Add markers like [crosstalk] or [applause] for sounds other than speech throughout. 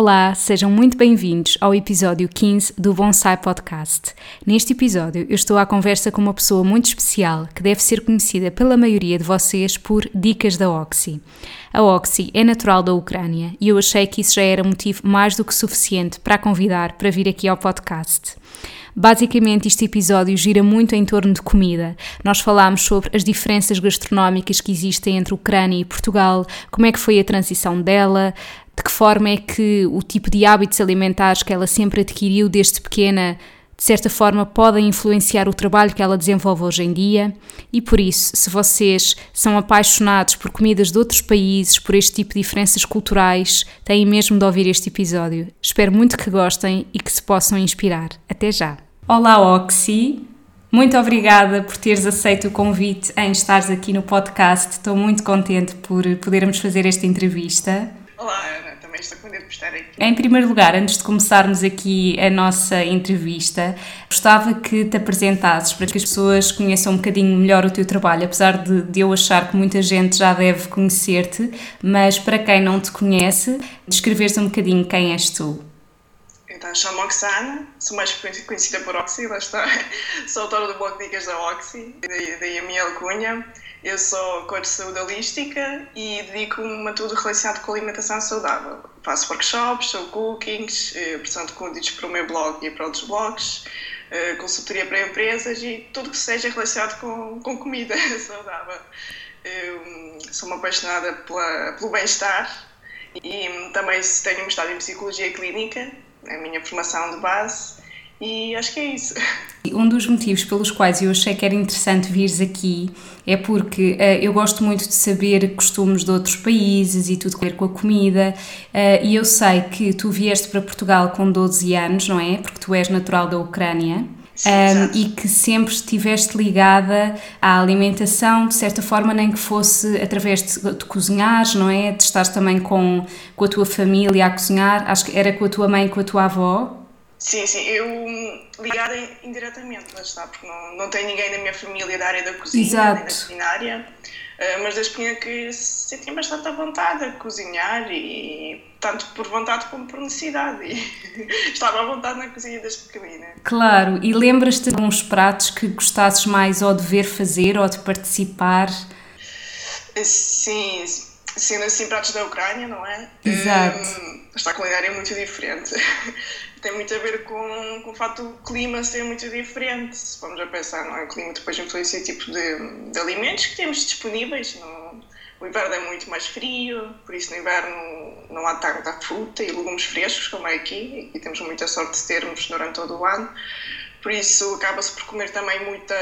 Olá, sejam muito bem-vindos ao episódio 15 do Bonsai Podcast. Neste episódio, eu estou à conversa com uma pessoa muito especial que deve ser conhecida pela maioria de vocês por Dicas da Oxy. A Oxy é natural da Ucrânia e eu achei que isso já era motivo mais do que suficiente para a convidar para vir aqui ao podcast. Basicamente, este episódio gira muito em torno de comida. Nós falámos sobre as diferenças gastronómicas que existem entre Ucrânia e Portugal, como é que foi a transição dela, de que forma é que o tipo de hábitos alimentares que ela sempre adquiriu desde pequena, de certa forma, podem influenciar o trabalho que ela desenvolve hoje em dia. E por isso, se vocês são apaixonados por comidas de outros países, por este tipo de diferenças culturais, têm mesmo de ouvir este episódio. Espero muito que gostem e que se possam inspirar. Até já! Olá, Oxy! Muito obrigada por teres aceito o convite em estares aqui no podcast. Estou muito contente por podermos fazer esta entrevista. Olá, Ana, também estou contente por estar aqui. Em primeiro lugar, antes de começarmos aqui a nossa entrevista, gostava que te apresentasses para que as pessoas conheçam um bocadinho melhor o teu trabalho, apesar de, de eu achar que muita gente já deve conhecer-te, mas para quem não te conhece, descreveres um bocadinho quem és tu. Então, chamo-me Oxana, sou mais conhecida por Oxy, lá está. [laughs] Sou autora do blog Dicas da Oxy, daí, a minha alcunha. Eu sou coach de saúde holística e dedico-me a tudo relacionado com alimentação saudável. Faço workshops, sou cookings, eh, produção de conteúdos para o meu blog e para outros blogs, eh, consultoria para empresas e tudo que seja relacionado com, com comida [laughs] saudável. Eu sou uma apaixonada pela, pelo bem-estar e também tenho um estado em psicologia clínica, a minha formação de base, e acho que é isso. Um dos motivos pelos quais eu achei que era interessante vires aqui é porque uh, eu gosto muito de saber costumes de outros países e tudo ver com a comida. Uh, e eu sei que tu vieste para Portugal com 12 anos, não é? Porque tu és natural da Ucrânia. Um, e que sempre estiveste ligada à alimentação, de certa forma, nem que fosse através de, de cozinhares, não é? De estar também com, com a tua família a cozinhar, acho que era com a tua mãe e com a tua avó. Sim, sim, eu ligada indiretamente, lá está, porque não, não tenho ninguém da minha família da área da cozinha, Exato. nem da culinária, mas desde pequena que sentia bastante à vontade a cozinhar e tanto por vontade como por necessidade e [laughs] estava à vontade na cozinha desde pequenina. Claro, e lembras-te de uns pratos que gostasses mais ou de ver fazer ou de participar? Sim, sendo assim pratos da Ucrânia, não é? Exato. Um, esta culinária é muito diferente. [laughs] Tem muito a ver com, com o facto do clima ser muito diferente. Se vamos a pensar, não é? O clima depois influencia o tipo de, de alimentos que temos disponíveis. No, o inverno é muito mais frio, por isso no inverno não há tanta fruta e legumes frescos como é aqui, e temos muita sorte de termos durante todo o ano. Por isso acaba-se por comer também muita,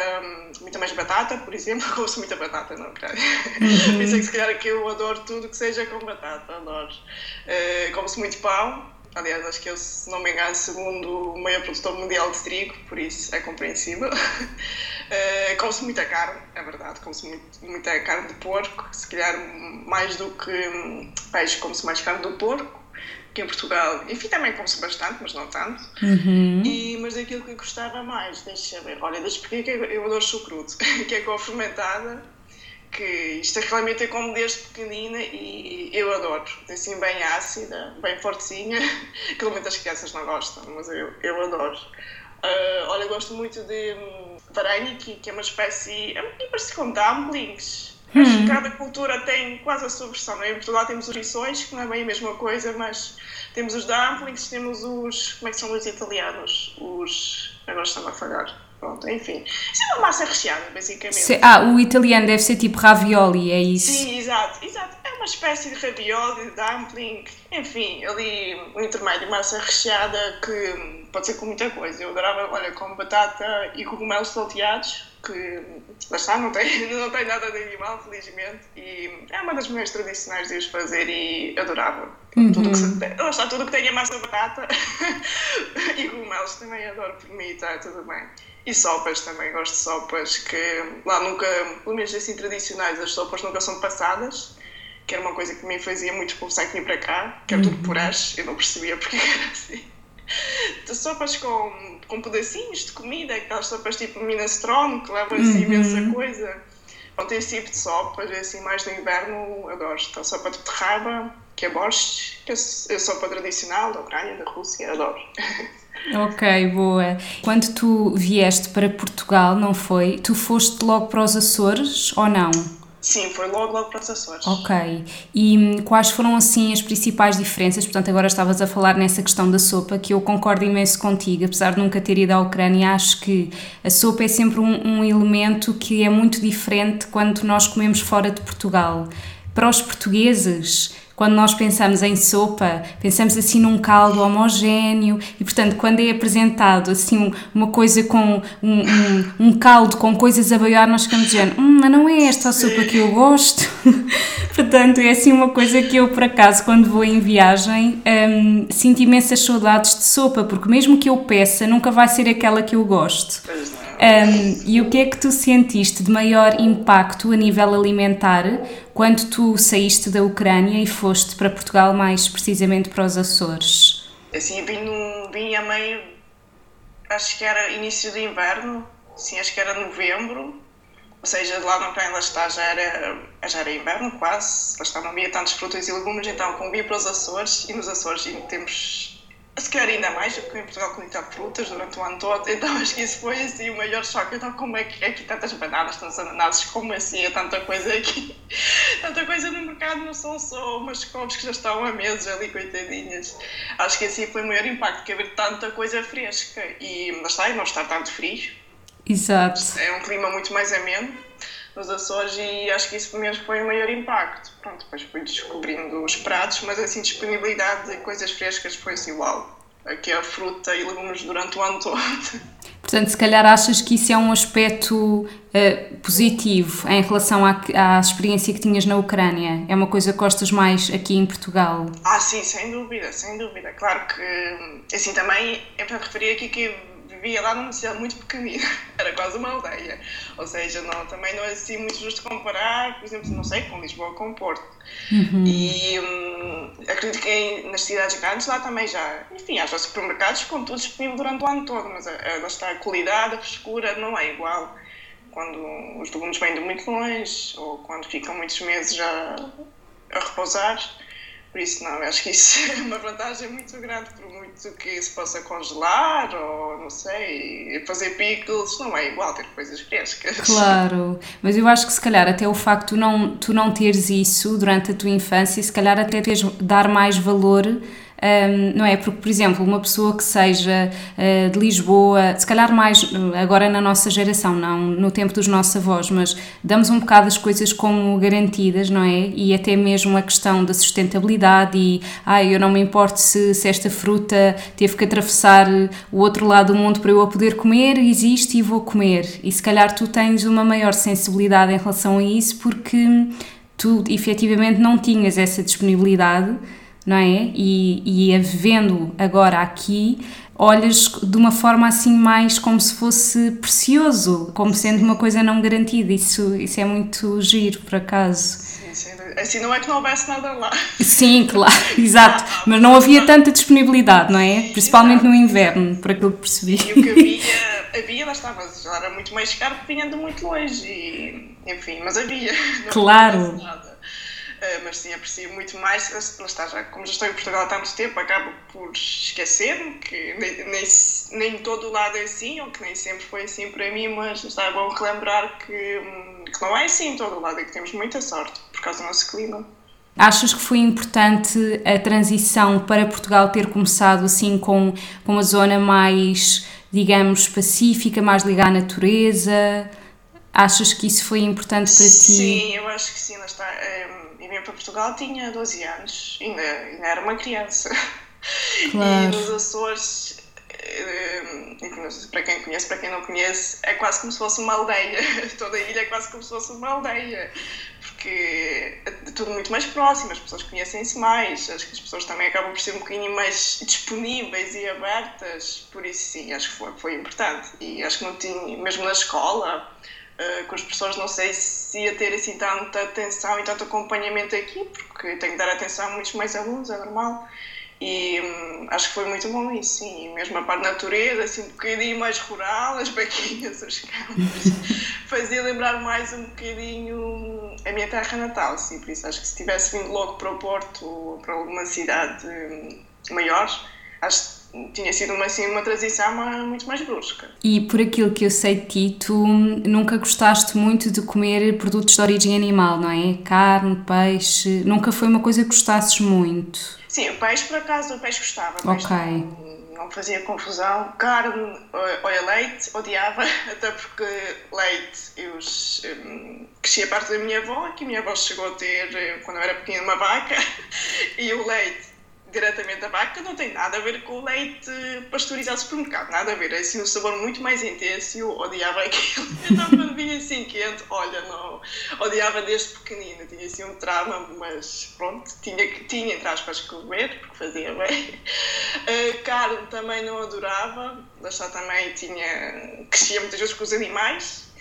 muita mais batata, por exemplo. [laughs] Gosto muita batata na Ucrânia. Uhum. por isso é que se calhar que eu adoro tudo que seja com batata, adoro. Uh, Como-se muito pão. Aliás, acho que eu, se não me engano, segundo o maior produtor mundial de trigo, por isso é compreensível. Uh, [laughs] come-se muita carne, é verdade, come-se muito, muita carne de porco, se calhar mais do que peixe, come-se mais carne do porco que em Portugal, enfim, também come-se bastante, mas não tanto. Uhum. E, mas daquilo que eu gostava mais, deixa ver, olha, deixa porque que eu adoro chucrute, [laughs] que é com a fermentada, que isto realmente é como desde pequenina e eu adoro. Assim, bem ácida, bem fortezinha, [laughs] que realmente as crianças não gostam, mas eu, eu adoro. Uh, olha, gosto muito de um, vareniki, que é uma espécie, é um parecido com dumplings. Hum. Acho que cada cultura tem quase a sua versão. Em Portugal temos os rissóis, que não é bem a mesma coisa, mas temos os dumplings, temos os. Como é que são os italianos? Os. Agora estava a falhar. Pronto, enfim. Isso é uma massa recheada, basicamente. Se- ah, o italiano deve ser tipo ravioli, é isso? Sim, exato, exato. É uma espécie de ravioli, dumpling, enfim, ali um intermédio, massa recheada que pode ser com muita coisa. Eu adorava, olha, com batata e cogumelos salteados, porque lá está, não tem, [laughs] não tem nada de animal, felizmente, e é uma das melhores tradicionais de os fazer e adorava. Uhum. Tudo que, lá está, tudo que tenha massa de batata [laughs] e cogumelos também adoro por mim, está tudo bem. E sopas também, gosto de sopas que lá nunca, pelo menos assim tradicionais, as sopas nunca são passadas, que era uma coisa que me fazia muito expulsar que vinha para cá, que era uhum. tudo por acho, eu não percebia porque era assim. De sopas com, com pedacinhos de comida, aquelas sopas tipo minestrone, que levam assim uhum. imensa coisa. Pronto, esse tipo de sopas, assim, mais do inverno, adoro. Então, sopa de beterraba, que é borscht, que é sopa tradicional da Ucrânia, da Rússia, adoro. [laughs] Ok, boa. Quando tu vieste para Portugal, não foi? Tu foste logo para os Açores ou não? Sim, foi logo, logo para os Açores. Ok. E hum, quais foram, assim, as principais diferenças? Portanto, agora estavas a falar nessa questão da sopa, que eu concordo imenso contigo, apesar de nunca ter ido à Ucrânia, acho que a sopa é sempre um, um elemento que é muito diferente quando nós comemos fora de Portugal. Para os portugueses, quando nós pensamos em sopa, pensamos assim num caldo homogéneo e, portanto, quando é apresentado assim uma coisa com um, um, um caldo com coisas a baiar, nós ficamos dizendo, hum, mas não é esta a sopa que eu gosto. [laughs] portanto, é assim uma coisa que eu, por acaso, quando vou em viagem, um, sinto imensas saudades de sopa, porque mesmo que eu peça, nunca vai ser aquela que eu gosto. Um, e o que é que tu sentiste de maior impacto a nível alimentar quando tu saíste da Ucrânia e foste para Portugal, mais precisamente para os Açores? Assim, vim, no, vim a meio, acho que era início de inverno, sim, acho que era novembro, ou seja, lá na Ucrânia está, já era, já era inverno quase, lá está, não havia tantos frutas e legumes, então como vim para os Açores, e nos Açores temos se calhar ainda mais, porque em Portugal comi frutas durante o ano todo, [laughs] então acho que isso foi assim o maior choque. Então, como é que é aqui tantas bananas, tantos ananases, como assim é tanta coisa aqui? [laughs] tanta coisa no mercado não são só umas couves que já estão há meses ali, coitadinhas. Acho que assim foi o maior impacto, que haver tanta coisa fresca e lá está, e não estar tanto frio. Exato. É um clima muito mais ameno nos Açores e acho que isso mesmo foi o maior impacto. Pronto, depois fui descobrindo os pratos, mas assim, disponibilidade de coisas frescas foi assim, uau. Aqui a fruta e legumes durante o ano todo. Portanto, se calhar achas que isso é um aspecto uh, positivo em relação à, à experiência que tinhas na Ucrânia? É uma coisa que gostas mais aqui em Portugal? Ah, sim, sem dúvida, sem dúvida. Claro que, assim, também é para referir aqui que vivia lá numa cidade muito pequenina, [laughs] era quase uma aldeia. Ou seja, não, também não é assim muito justo comparar, por exemplo, não sei, com Lisboa ou com Porto. Uhum. E hum, acredito que em, nas cidades grandes lá também já, enfim, há já supermercados com tudo disponível durante o ano todo, mas a, a, está, a qualidade, a frescura não é igual quando os legumes vêm de muito longe ou quando ficam muitos meses já a repousar. Por isso, não, acho que isso [laughs] é uma vantagem muito grande, por muito que se possa congelar ou, não sei, fazer pickles, não é igual ter coisas frescas. Claro, mas eu acho que se calhar até o facto de não, tu não teres isso durante a tua infância, se calhar até teres dar mais valor um, não é? Porque, por exemplo, uma pessoa que seja uh, de Lisboa, se calhar mais agora na nossa geração, não no tempo dos nossos avós, mas damos um bocado as coisas como garantidas, não é? E até mesmo a questão da sustentabilidade e, ah, eu não me importo se, se esta fruta teve que atravessar o outro lado do mundo para eu a poder comer, existe e vou comer. E se calhar tu tens uma maior sensibilidade em relação a isso porque tu efetivamente não tinhas essa disponibilidade não é? E, e a vivendo agora aqui, olhas de uma forma assim mais como se fosse precioso, como sendo uma coisa não garantida. Isso, isso é muito giro, por acaso. Sim, sim. Assim não é que não houvesse nada lá. Sim, claro, [laughs] exato. Mas não havia tanta disponibilidade, não é? Principalmente no inverno, por aquilo que percebi. E o que havia, havia lá estava, já era muito mais caro porque vinha de muito longe. E, enfim, mas havia. claro. Uh, mas sim, aprecio muito mais. Lá está, já, como já estou em Portugal há tanto tempo, acabo por esquecer-me que nem, nem, nem todo lado é assim, ou que nem sempre foi assim para mim, mas está bom relembrar que, hum, que não é assim em todo lado e que temos muita sorte por causa do nosso clima. Achas que foi importante a transição para Portugal ter começado assim com, com uma zona mais, digamos, pacífica, mais ligada à natureza? Achas que isso foi importante para ti? Sim, eu acho que sim. Lá está. Um, e vim para Portugal tinha 12 anos, ainda, ainda era uma criança. [laughs] Claro. E nos Açores, eh, para quem conhece, para quem não conhece, é quase como se fosse uma aldeia. [laughs] Toda a ilha é quase como se fosse uma aldeia. Porque é tudo muito mais próximo, as pessoas conhecem-se mais, acho que as pessoas também acabam por ser um bocadinho mais disponíveis e abertas, por isso sim, acho que foi, foi importante. E acho que não tinha, mesmo na escola, uh, com as pessoas, não sei se ia ter assim tanta atenção e tanto acompanhamento aqui, porque tenho que dar atenção a muitos mais alunos, é normal. E hum, acho que foi muito bom isso, sim. E mesmo a parte da natureza, assim, um bocadinho mais rural, as bequinhas, os campos, [laughs] fazia lembrar mais um bocadinho a minha terra natal, sim. Por isso acho que se tivesse vindo logo para o Porto ou para alguma cidade hum, maior, acho tinha sido uma, assim, uma transição muito mais brusca. E por aquilo que eu sei de ti, tu nunca gostaste muito de comer produtos de origem animal, não é? Carne, peixe, nunca foi uma coisa que gostasses muito? Sim, o peixe, por acaso, o peixe gostava. Ok. Não, não fazia confusão. Carne, olha, leite, odiava, [laughs] até porque leite, eu um, crescia perto da minha avó, que a minha avó chegou a ter, eh, quando eu era pequena, uma vaca, [laughs] e o leite diretamente da vaca não tem nada a ver com o leite pasteurizado supermercado, nada a ver, é assim um sabor muito mais intenso eu odiava [laughs] aquilo. Então quando vinha assim quente, olha, não, odiava desde pequenina, tinha assim um trauma, mas pronto, tinha, tinha entre aspas comer, porque fazia bem. A [laughs] carne também não adorava, lá está também tinha, crescia muitas vezes com os animais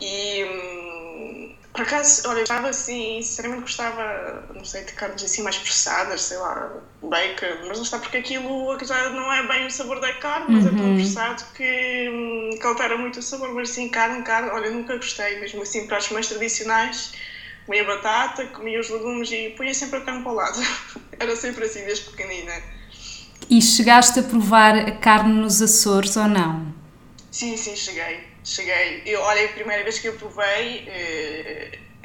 e hum, por acaso, olha, estava assim, sinceramente gostava, não sei, de carnes assim mais processadas, sei lá, bacon, mas não está porque aquilo já não é bem o sabor da carne, mas uhum. é tão uhum. processado que, hum, que altera muito o sabor. Mas assim, carne, carne, olha, nunca gostei, mesmo assim, para as mais tradicionais, comia batata, comia os legumes e punha sempre a carne para o lado. [laughs] Era sempre assim, desde pequenina. E chegaste a provar a carne nos Açores ou não? Sim, sim, cheguei cheguei. Eu, olha, a primeira vez que eu provei, eh,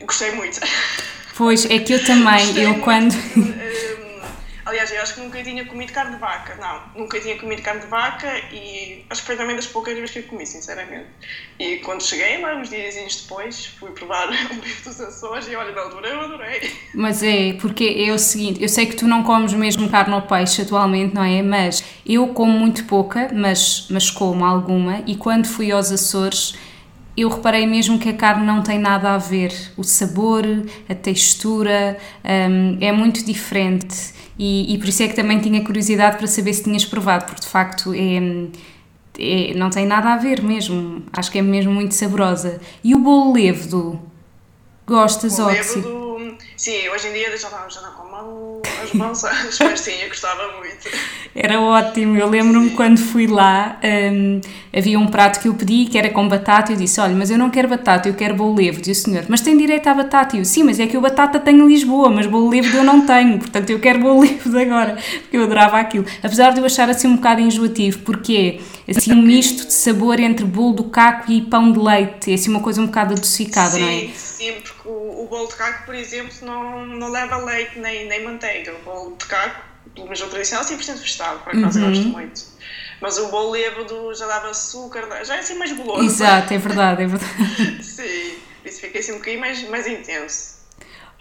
gostei muito. Pois, é que eu também, eu muito. quando. Aliás, eu acho que nunca tinha comido carne de vaca, não, nunca tinha comido carne de vaca e acho que foi também das poucas vezes que eu comi, sinceramente. E quando cheguei lá, uns dias depois, fui provar [laughs] um bife dos Açores e olha, na altura eu adorei. Mas é, porque é o seguinte, eu sei que tu não comes mesmo carne ou peixe atualmente, não é? Mas eu como muito pouca, mas, mas como alguma, e quando fui aos Açores eu reparei mesmo que a carne não tem nada a ver. O sabor, a textura um, é muito diferente. E, e, por isso é que também tinha curiosidade para saber se tinhas provado, porque de facto é, é, não tem nada a ver mesmo. Acho que é mesmo muito saborosa. E o bolo levo Gostas, Oxy? Sim, hoje em dia já não, já não como as maçãs, mas [laughs] sim, eu gostava muito. Era ótimo, eu lembro-me quando fui lá, um, havia um prato que eu pedi que era com batata e eu disse, olha, mas eu não quero batata, eu quero bolo levo. Disse o senhor, mas tem direito à batata? E eu, sim, mas é que o batata tem em Lisboa, mas bolo levo eu não tenho, portanto eu quero bolo levo agora, porque eu adorava aquilo. Apesar de eu achar assim um bocado enjoativo, porque é assim um misto de sabor entre bolo do caco e pão de leite, é assim uma coisa um bocado adocicada, sim, não é? Sim, porque o, bolo de caco, por exemplo, não, não leva leite nem, nem manteiga. O bolo de caco, pelo menos o tradicional, 100% vegetal, por acaso uhum. gosto muito. Mas o bolo levo já dava açúcar, já é assim mais goloso. Exato, é verdade, é verdade. [laughs] Sim, isso fica assim um bocadinho mais, mais intenso.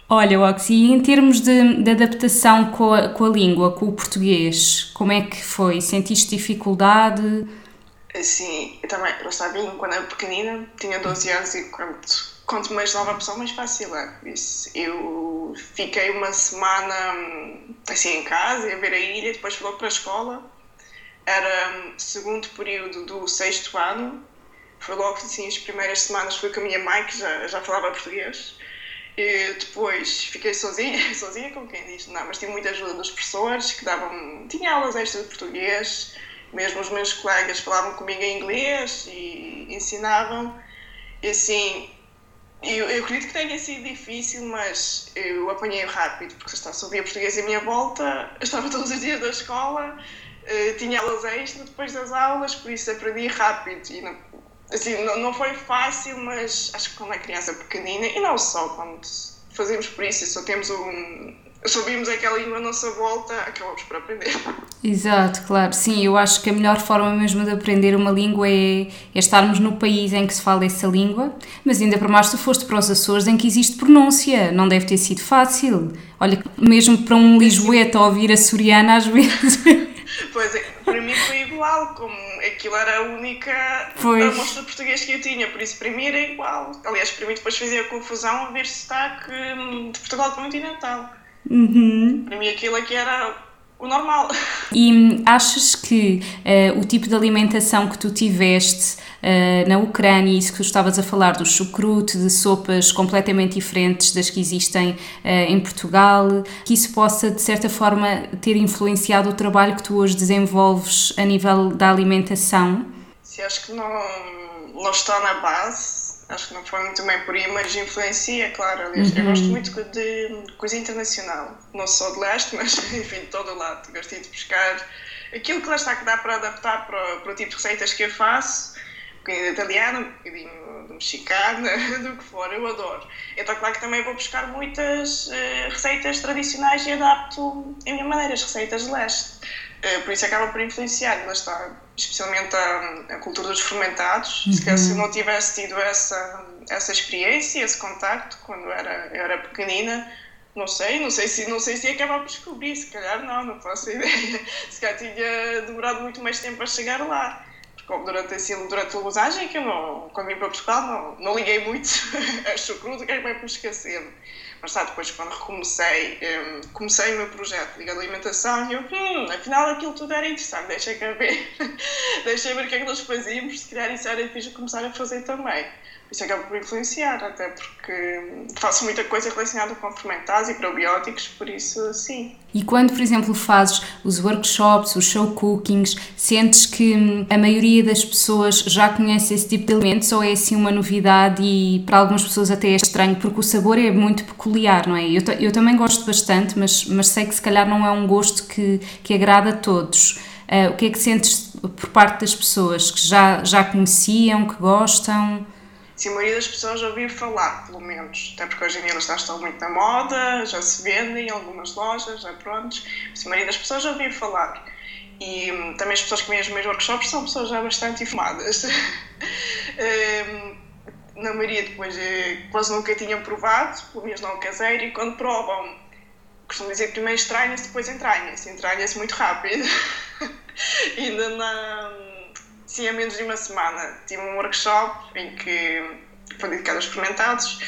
Olha, Oxy, e em termos de, de adaptação com a, com a língua, com o português, como é que foi? Sentiste dificuldade? Sim, eu também, eu estava bem quando era pequenina, tinha 12 anos e quando quanto mais nova a pessoa, mais fácil é. Isso. Eu fiquei uma semana assim em casa, a ver a ilha, depois fui logo para a escola. Era segundo período do sexto ano. Foi logo assim, as primeiras semanas fui com a minha mãe, que já, já falava português. E depois fiquei sozinha, [laughs] sozinha com quem diz, não, mas tive muita ajuda dos professores que davam, tinha aulas extras de português, mesmo os meus colegas falavam comigo em inglês e ensinavam. E assim, eu, eu acredito que tenha sido difícil, mas eu apanhei rápido, porque está, só via português à minha volta, estava todos os dias da escola, uh, tinha aulas extra depois das aulas, por isso aprendi rápido. E não, assim, não, não foi fácil, mas acho que quando é criança pequenina, e não só, quando fazemos por isso, só temos um, se ouvimos aquela língua à nossa volta, acabamos por aprender. Exato, claro. Sim, eu acho que a melhor forma mesmo de aprender uma língua é, é estarmos no país em que se fala essa língua, mas ainda para mais tu foste para os Açores em que existe pronúncia, não deve ter sido fácil. Olha, mesmo para um lisboeta ouvir a soriana às vezes. [laughs] Pois é, para mim foi igual como aquilo era a única Pois. amostra de português que eu tinha, por isso para mim era igual. Aliás, para mim depois fazia confusão a ver sotaque hum, de Portugal continental. Uhum. Para mim aquilo aqui era o normal. [laughs] E hum, achas que eh, o tipo de alimentação que tu tiveste eh, na Ucrânia, isso que tu estavas a falar do chucrute, de sopas completamente diferentes das que existem eh, em Portugal, que isso possa de certa forma ter influenciado o trabalho que tu hoje desenvolves a nível da alimentação? Se acho que não, não está na base, acho que não foi muito bem por aí, mas influencia, claro. Aliás, eu gosto muito de coisa internacional, não só de leste, [laughs] mas enfim, de todo o lado. Gosto de pescar aquilo que lá está que dá para adaptar para, o- para o tipo de receitas que eu faço, um bocadinho de italiano, um bocadinho de mexicana, [laughs] do que for, eu adoro. Então, claro que também vou buscar muitas eh, receitas tradicionais e adapto a minha maneira, as receitas de leste. Eh, por isso acaba por influenciar, lá está, especialmente a, a cultura dos fermentados. Se calhar se eu não tivesse tido essa, essa experiência, esse contacto, quando era, eu era pequenina, não sei, não sei se não sei se ia acabar por descobrir, se calhar não, não faço [laughs] ideia. Se calhar tinha demorado muito mais tempo a chegar lá. Porque durante, assim, durante a usagem, que eu não, quando vim para Portugal, não, não liguei muito [laughs] a chucruto, que é bem por esquecer-me. Mas sabe, depois quando recomecei, hum, comecei o meu projeto ligado à alimentação, e eu, hum, afinal aquilo tudo era interessante, deixei cá ver, [laughs] deixei ver o que é que nós fazíamos, se calhar isso era fixe começar a fazer também. Isso acaba por influenciar, até porque faço muita coisa relacionada com fermentados e probióticos, por isso sim. E quando, por exemplo, fazes os workshops, os show cookings, sentes que hum, a maioria das pessoas já conhece esse tipo de alimentos ou é assim uma novidade e para algumas pessoas até é estranho porque o sabor é muito peculiar, não é? Eu, eu também gosto bastante, mas, mas sei que se calhar não é um gosto que, que agrada a todos. Ah, o que é que sentes por parte das pessoas que já, já conheciam, que gostam? Se a maioria das pessoas já ouviu falar, pelo menos, até porque hoje em dia elas já estão muito na moda, já se vendem em algumas lojas, já prontos, se a maioria das pessoas já ouviu falar. E hum, também as pessoas que vêm aos meus workshops são pessoas já bastante informadas. [laughs] Hum, na maioria depois eh, quase nunca tinham provado, pelo menos não caseiro, e quando provam, costumo dizer primeiro estranha-se, depois entranha-se. Entranha-se muito rápido. [laughs] Ainda na, sim, há menos de uma semana tive um workshop em que foi dedicado aos fermentados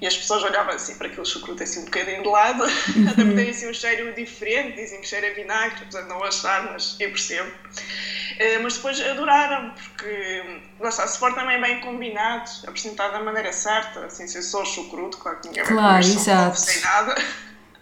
e as pessoas olhavam assim para aquele chucrute assim um bocadinho de lado, até porque tem assim um cheiro diferente, dizem que cheira a vinagre, apesar de não achar, mas eu percebo. Eh, mas depois adoraram, porque lá está, se for também bem combinado, apresentado da maneira certa, assim, se eu sou chucrute, claro que ninguém vai Claro, comer só exato. sem nada.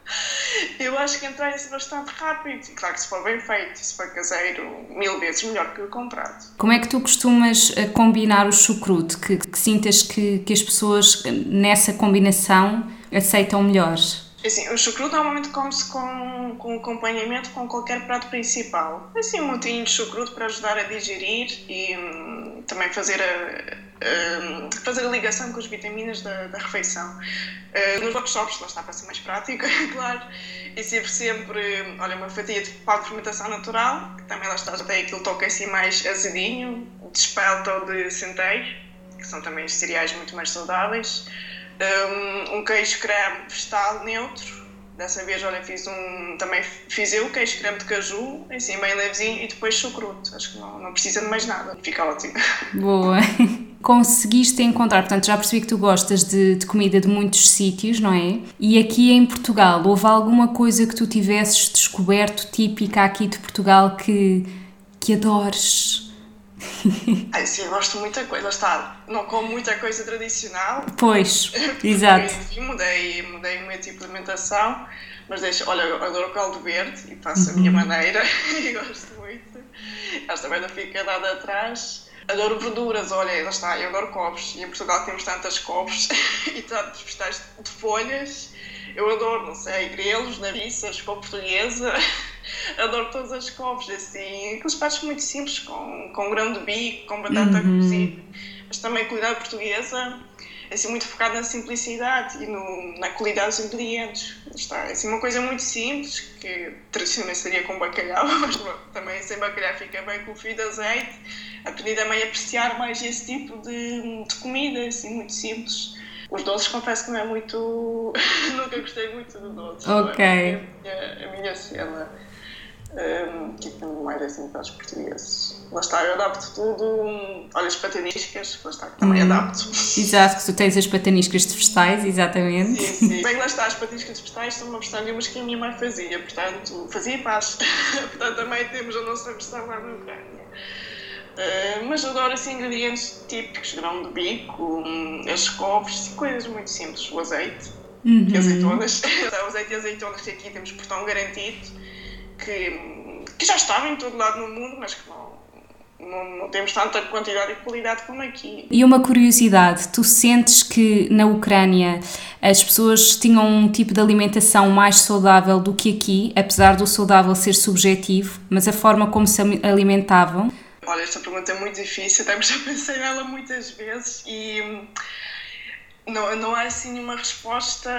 [laughs] Eu acho que entrai-se bastante rápido. E claro que se for bem feito, se for caseiro, mil vezes melhor que o comprado. Como é que tu costumas eh, combinar o chucrute? Que, que sintas que, que as pessoas eh, nessa combinação aceitam melhor? Assim, o chucrute normalmente come-se com, com acompanhamento com qualquer prato principal. Assim, um montinho de chucrute para ajudar a digerir e hum, também fazer a, a- fazer a ligação com as vitaminas da, da refeição. Uh, nos workshops, lá está para ser mais prático, é [laughs] claro, e sempre, sempre, olha, uma fatia de pau de fermentação natural, que também lá está, já tem aquele toque assim mais azedinho, de espelta ou de centeio, que são também cereais muito mais saudáveis. Um, um queijo creme vegetal neutro. Dessa vez, olha, fiz um. Também fiz eu queijo creme de caju, assim, bem levezinho, e depois chucrute. Acho que não, não precisa de mais nada. Fica ótimo. Boa! [laughs] Conseguiste encontrar, portanto, já percebi que tu gostas de, de comida de muitos sítios, não é? E aqui em Portugal, houve alguma coisa que tu tivesses descoberto típica aqui de Portugal que, que adores? [laughs] Ai, sim, eu gosto de muita coisa. Lá está, não como muita coisa tradicional. Pois, [laughs] [laughs] exato. Enfim, mudei, mudei o meu tipo de alimentação. Mas deixa, olha, eu adoro caldo verde e faço a minha maneira e gosto muito. Acho também não fica nada atrás. Adoro verduras, olha, lá está, eu adoro couves. E em Portugal temos tantas couves [laughs] e tantos vegetais de folhas. Eu adoro, não sei, grelos, nabiças, couve portuguesa. [laughs] Adoro todas as couves, assim, aqueles pratos muito simples, com, com grão de bico, com batata cozida. Mas também a culinária portuguesa, assim, muito focada na simplicidade e no, na qualidade dos ingredientes. Está, é assim, uma coisa muito simples, que tradicionalmente seria com bacalhau, [laughs] mas também sem bacalhau fica bem com o fio de azeite. Aprendi também a apreciar mais esse tipo de, de comida, assim, muito simples. Os doces, confesso que não é muito. [laughs] Nunca gostei muito de doces. Ok. É a, minha, a minha cena. Um, que temos mais assim para os portugueses. Lá está, eu adapto tudo. Olha, as pataniscas, lá está, que também hum. adapto. Exato, que tu tens as pataniscas de vegetais, exatamente. Sim, sim. Bem, lá está, as pataniscas de vegetais são uma versão de umas que a minha mãe fazia, portanto, fazia paz. [laughs] portanto, também temos a nossa versão lá no Ucrânia. Uh, mas adoro assim ingredientes típicos, grão de bico, um, as couves, coisas muito simples, o azeite uhum. e azeitonas. [laughs] o azeite e azeitonas que aqui temos portão garantido que, que já estava em todo lado no mundo, mas que não, não, não, temos tanta quantidade e qualidade como aqui. E uma curiosidade, tu sentes que na Ucrânia as pessoas tinham um tipo de alimentação mais saudável do que aqui, apesar do saudável ser subjetivo, mas a forma como se alimentavam? Olha, esta pergunta é muito difícil, até já pensei nela muitas vezes e não, não há assim uma resposta,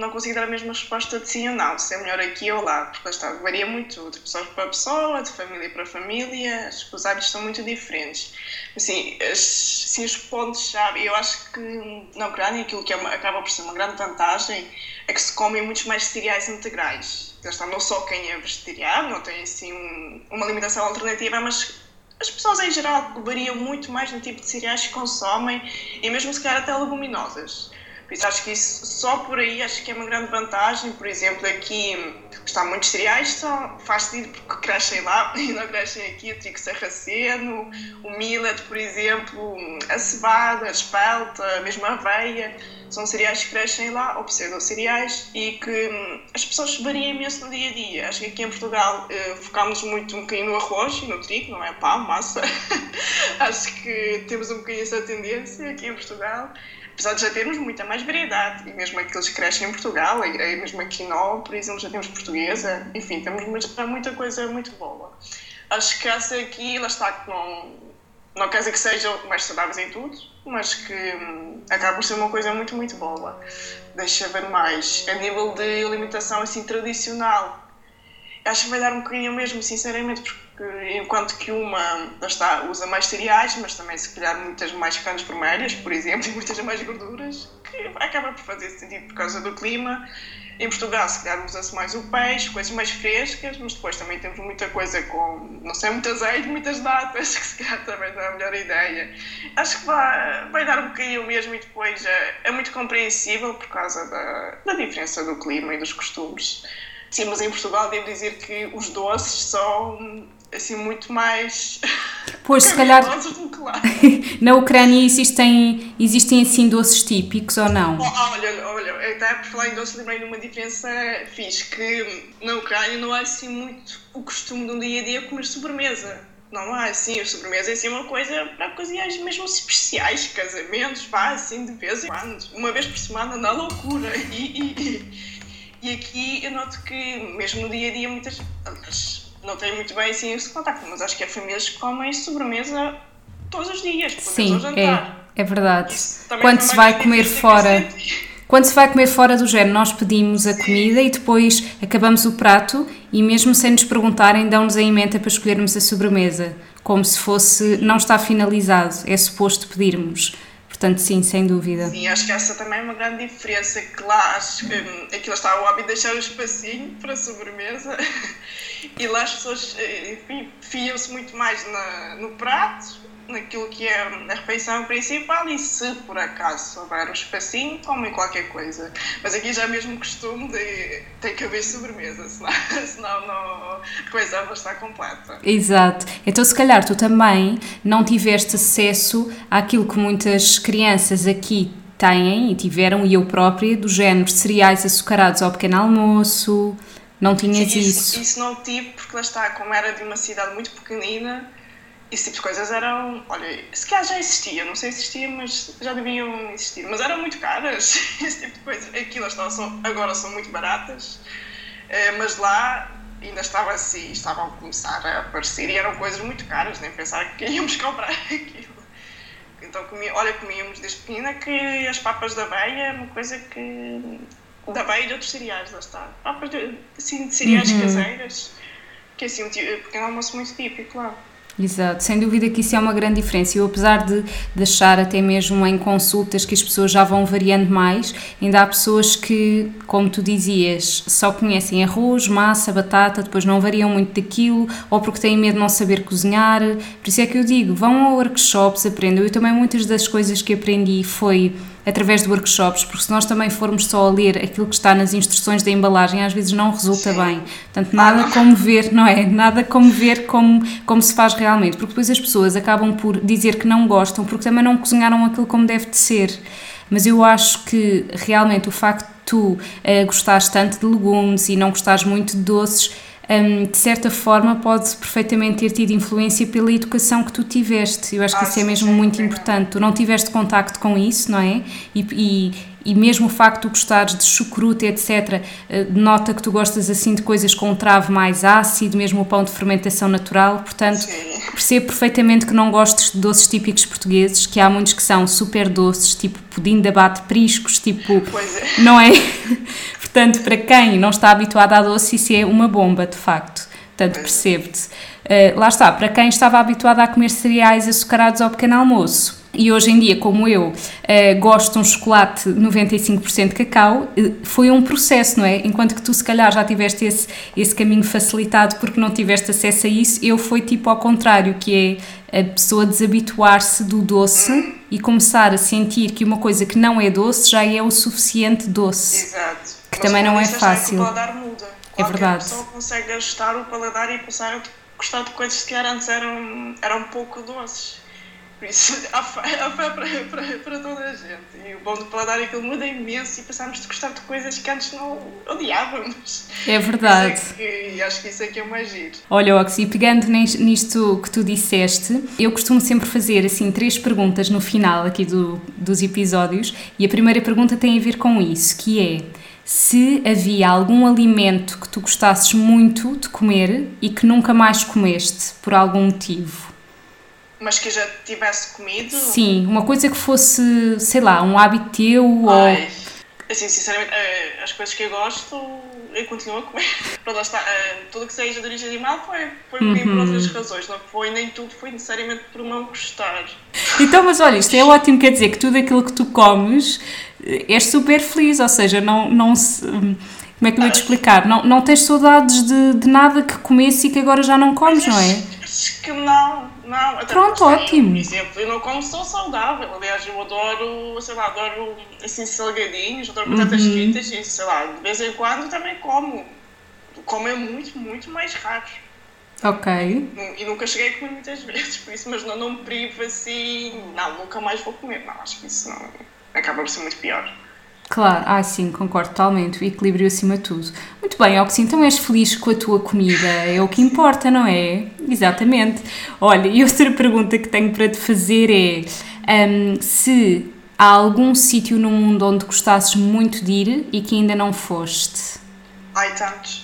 não consigo dar a mesma resposta de sim ou não, se é melhor aqui ou lá, porque está, varia muito de pessoa para pessoa, de família para família, os hábitos são muito diferentes. Assim, as, assim os pontos-chave, eu acho que na Ucrânia aquilo que é uma, acaba por ser uma grande vantagem é que se comem muitos mais cereais integrais. Está, não só quem é vegetariano, não tem assim um, uma alimentação alternativa, mas as pessoas em geral variam muito mais no tipo de cereais que consomem e mesmo se calhar até leguminosas. Por isso acho que isso só por aí acho que é uma grande vantagem. Por exemplo, aqui está muitos cereais, são, faz sentido porque crescem lá [laughs] e não crescem aqui. O trigo sarraceno, o millet, por exemplo, a cevada, a espelta, a aveia são cereais que crescem lá, ou pseudo-cereais, e que hum, as pessoas variam imenso no dia a dia. Acho que aqui em Portugal uh, focamos muito um bocadinho no arroz e no trigo, não é pão, massa. [laughs] Acho que temos um bocadinho essa tendência aqui em Portugal, apesar de já termos muita mais variedade, e mesmo aqueles que crescem em Portugal, e, e mesmo aqui no, por exemplo, já temos portuguesa, enfim, temos muita coisa muito boa. Acho que essa aqui, lá está, que não não quer dizer que sejam mais saudáveis em tudo, mas que hum, acaba por ser uma coisa muito, muito boa. Deixa ver mais. A nível de alimentação assim tradicional, acho que vai dar um bocadinho mesmo, sinceramente, porque enquanto que uma está, usa mais cereais, mas também se calhar muitas mais carnes vermelhas, por exemplo, e muitas mais gorduras, que acaba por fazer sentido por causa do clima em Portugal, se calhar, usa-se mais o peixe, coisas mais frescas, mas depois também temos muita coisa com, não sei, muito azeite, muitas datas, [laughs] que se calhar também não é a melhor ideia. Acho que vai, vai dar um bocadinho mesmo e depois é, é muito compreensível por causa da, da diferença do clima e dos costumes. Sim, mas em Portugal devo dizer que os doces são assim muito mais [laughs] pois se calhar [laughs] na Ucrânia existem existem assim doces típicos ou não? Oh, olha olha até por falar em doces lembrei de uma diferença fiz que na Ucrânia não há assim muito o costume de um dia a dia comer sobremesa. Não há assim a sobremesa é assim uma coisa para ocasiões mesmo especiais casamentos vá assim de vez em quando. Uma vez por semana na loucura. E aqui eu noto que mesmo no dia a dia muitas não tenho muito bem assim esse contacto, mas acho que há famílias que comem sobremesa todos os dias, pelo Sim, ao jantar. É, é verdade. Quando se vai comer fora. Quando se vai comer fora do género, nós pedimos a Sim. comida e depois acabamos o prato e mesmo sem nos perguntarem dão-nos a emenda para escolhermos a sobremesa, como se fosse não está finalizado, é suposto pedirmos. Portanto, sim, sem dúvida. Sim, acho que essa também é uma grande diferença, que lá acho que aquilo está o hábito de deixar o espacinho para a sobremesa [laughs] e lá as pessoas, eh, enfim, fiam-se muito mais na, no prato naquilo que é a refeição principal e se por acaso houver um espacinho, comem qualquer coisa. Mas aqui já é mesmo costume de ter que haver sobremesa, senão, [laughs] senão não, a coisa vai estar completa. Exato. Então se calhar tu também não tiveste acesso àquilo que muitas crianças aqui têm e tiveram, e eu própria, do género cereais açucarados ao pequeno almoço, não tinhas isso, isso? Isso não tive, porque lá está, como era de uma cidade muito pequenina, esse tipo de coisas eram, olha, se calhar já existia, não sei se existia, mas já deviam existir, mas eram muito caras, [laughs] esse tipo de coisas. Aqui elas são, agora são muito baratas, eh, mas lá ainda estava assim, estavam a começar a aparecer e eram coisas muito caras, nem pensar que íamos comprar [laughs] aquilo. Então, comia, olha, comíamos desde pequena que as papas da aveia é uma coisa que. da aveia e de outros cereais, lá está. Papas de, assim, de cereais uhum. caseiras, que assim, um pequeno almoço muito típico, claro. Exato, sem dúvida que isso é uma grande diferença. Eu, apesar de, de achar até mesmo em consultas que as pessoas já vão variando mais, ainda há pessoas que, como tu dizias, só conhecem arroz, massa, batata, depois não variam muito daquilo, ou porque têm medo de não saber cozinhar. Por isso é que eu digo, vão a workshops, aprendam. Eu também muitas das coisas que aprendi foi através de workshops, porque se nós também formos só a ler aquilo que está nas instruções da embalagem, às vezes não resulta Sim. bem. Portanto, nada como ver, não é? Nada como ver como, como se faz realmente, porque depois as pessoas acabam por dizer que não gostam, porque também não cozinharam aquilo como deve de ser. Mas eu acho que realmente o facto de tu uh, gostares tanto de legumes e não gostares muito de doces um, de certa forma pode perfeitamente ter tido influência pela educação que tu tiveste. Eu acho que isso é mesmo muito sim. importante. Tu não tiveste contacto com isso, não é? E, e, e mesmo o facto de gostares de chucrute, etc., eh, nota que tu gostas assim de coisas com um travo mais ácido, mesmo o pão de fermentação natural. Portanto, sim. percebo perfeitamente que não gostes de doces típicos portugueses, que há muitos que são super doces, tipo pudim de abate priscos, tipo. É. Não é? [laughs] Portanto, para quem não está habituado a doce, isso é uma bomba, de facto. Portanto, percebe-te. Uh, lá está, para quem estava habituado a comer cereais açucarados ao pequeno almoço, e hoje em dia, como eu, uh, gosto de um chocolate 95% de cacau, uh, foi um processo, não é? Enquanto que tu, se calhar, já tiveste esse, esse caminho facilitado porque não tiveste acesso a isso, eu foi tipo ao contrário, que é a pessoa desabituar-se do doce e começar a sentir que uma coisa que não é doce já é o suficiente doce. Exato que também não é fácil. O paladar muda. É verdade. Pessoa consegue ajustar o paladar e passar a gostar de coisas que antes eram, eram pouco doces. Por isso, [laughs] há fé, há fé para, para, para toda a gente. E o bom do paladar é que ele muda imenso e passamos de gostar de coisas que antes não odiávamos. É verdade. É e acho que isso é que é o mais giro. Olha, Oxy, pegando nisto que tu disseste, eu costumo sempre fazer assim três perguntas no final aqui do, dos episódios e a primeira pergunta tem a ver com isso, que é se havia algum alimento que tu gostasses muito de comer e que nunca mais comeste por algum motivo. Mas que já tivesse comido? Sim, uma coisa que fosse, sei lá, um hábito teu Ai, ou. Assim, sinceramente, eh, as coisas que eu gosto, eu continuo a comer. [laughs] Pronto, lá está. Eh, tudo que seja de origem animal foi, foi uhum. por outras razões, não foi nem tudo foi necessariamente por não gostar. Então, mas olha, isto é ótimo, quer dizer que tudo aquilo que tu comes és super feliz, ou seja, não, não se. Como é que eu ia te explicar? Não, não tens saudades de, de nada que comesse e que agora já não comes, não é? Acho que não, não. Até Pronto, ótimo. Por exemplo, eu não como sou saudável. Aliás, eu adoro, sei lá, adoro assim salgadinhos, adoro batatas uhum. fritas e sei lá, de vez em quando também como. Como é muito, muito mais raro. Ok. E nunca cheguei a comer muitas vezes, por isso, mas não, não me privo assim, não, nunca mais vou comer. Não, acho que isso não acaba por ser muito pior. Claro, ah sim, concordo totalmente, o equilíbrio acima de tudo. Muito bem, Oxy, então és feliz com a tua comida, é o que importa, não é? Exatamente. Olha, e outra pergunta que tenho para te fazer é um, se há algum sítio no mundo onde gostasses muito de ir e que ainda não foste? Ai, tantos.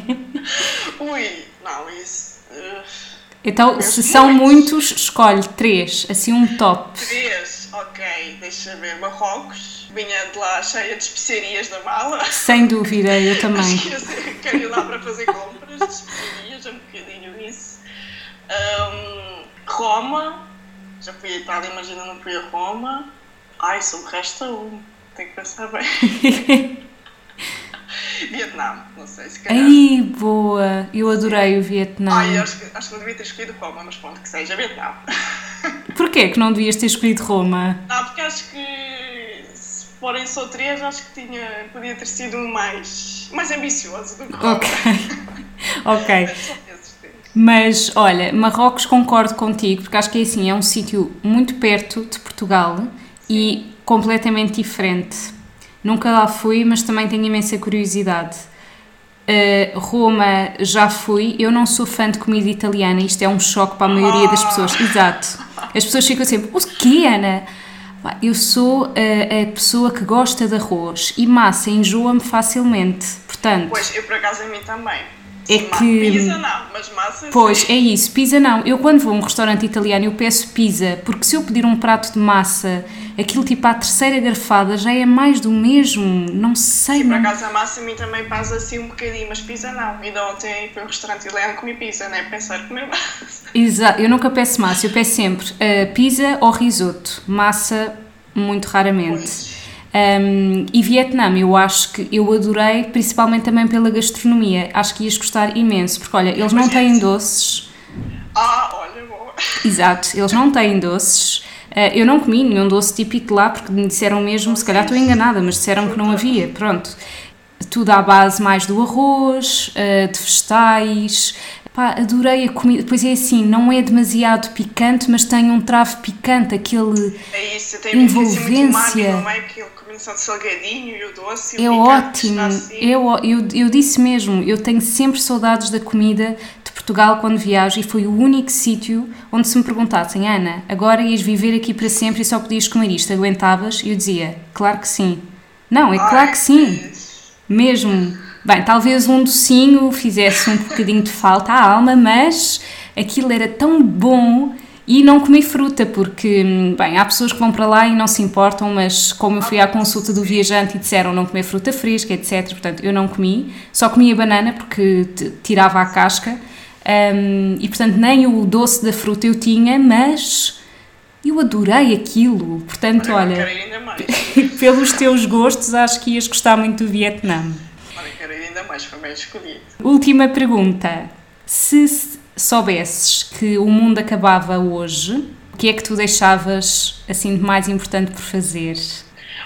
[laughs] Ui, não, isso... Uh, então, se são muitos, escolhe três, assim um top. Três? Ok, deixa ver. Marrocos. Vinha de lá cheia de especiarias da mala. Sem dúvida, eu [laughs] também. Quero ir lá para fazer compras de especiarias, é um bocadinho isso. Um, Roma. Já fui a Itália, imagina não fui a Roma. Ai, sobre o resto um. Tenho que pensar bem. [laughs] Vietnã, não sei se calhar. Ai, boa! Eu adorei o Vietnã. Ai, acho, acho que não devia ter escolhido Roma, mas pronto, que seja Vietnã. [laughs] Porquê que não devias ter escolhido Roma? Não, porque acho que se forem só três, acho que tinha, podia ter sido mais, mais ambicioso do que Roma. Ok, [laughs] ok. Mas olha, Marrocos concordo contigo, porque acho que é assim, é um sítio muito perto de Portugal Sim. e completamente diferente. Nunca lá fui, mas também tenho imensa curiosidade. Uh, Roma já fui, eu não sou fã de comida italiana, isto é um choque para a maioria das pessoas. Exato. As pessoas ficam sempre, o que, Ana? Eu sou a, a, pessoa que gosta de arroz e massa enjoa-me facilmente, portanto... Pois, eu por acaso a mim também. É que. Pizza não, mas massa. Pois, sim. é isso, pizza não. Eu quando vou a um restaurante italiano eu peço pizza, porque se eu pedir um prato de massa, aquilo tipo à terceira garfada já é mais do mesmo. Não sei. Por Não... acaso a massa a mim também passa assim um bocadinho, mas pizza não. Ainda ontem fui a um restaurante italiano comi pizza, né? Pensar comer massa. [laughs] Exato, eu nunca peço massa, eu peço sempre uh, pizza ou risoto. Massa, muito raramente. Pois. Um, e Vietnã, eu acho que eu adorei, principalmente também pela gastronomia. Acho que ias gostar imenso, porque olha, eles não têm doces. Ah, olha, boa. Exato, eles não têm doces. Uh, eu não comi nenhum doce típico lá porque me disseram mesmo, se calhar estou enganada, mas disseram que não havia. Pronto. Tudo à base mais do arroz, uh, de vegetais. Pá, adorei a comida. Depois é assim, não é demasiado picante, mas tem um travo picante, aquele. É isso, tem muito muito Envolvência. umami, não é? Aquele combinação de salgadinho e o doce e É o ótimo. assim. Eu, eu, eu disse mesmo, eu tenho sempre saudades da comida de Portugal quando viajo e foi o único sítio onde se me perguntassem, Ana, agora ias viver aqui para sempre e só podias comer isto, aguentavas? E eu dizia, claro que sim. Não, é Ai, claro que sim, que- mesmo. Bem, talvez um docinho fizesse um bocadinho de falta à alma, mas aquilo era tão bom e não comi fruta, porque, bem, há pessoas que vão para lá e não se importam, mas como eu fui à consulta do viajante e disseram não comer fruta fresca, etc., portanto, eu não comi, só comia banana porque tirava a casca, hum, e portanto nem o doce da fruta eu tinha, mas eu adorei aquilo, portanto, Olha, [laughs] pelos teus gostos, acho que ias gostar muito do Vietnã. Olha, quero ir ainda mais, foi bem escolhido. Última pergunta. Se soubesses que o mundo acabava hoje, o que é que tu deixavas assim de mais importante por fazer?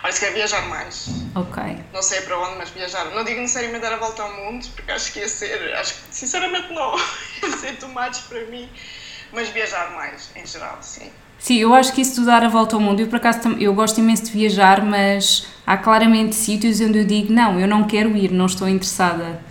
Olha, se quer viajar mais. Ok. Não sei para onde, mas viajar. Não digo necessariamente dar a volta ao mundo, porque acho que ia ser. Acho que, sinceramente, não. [laughs] ia ser tomates para mim. Mas viajar mais, em geral, sim. Sim, eu acho que isso de dar a volta ao mundo, eu por acaso eu gosto imenso de viajar, mas há claramente sítios onde eu digo, não, eu não quero ir, não estou interessada.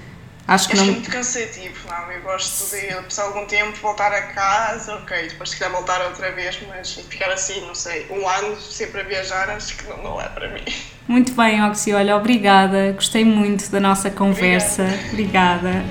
Acho que é não. muito cansativo, não. Eu gosto de passar algum tempo, voltar a casa, ok, depois se quiser voltar outra vez, mas ficar assim, não sei, um ano sempre a viajar, acho que não, não é para mim. Muito bem, Oxy, olha, obrigada. Gostei muito da nossa conversa. obrigada.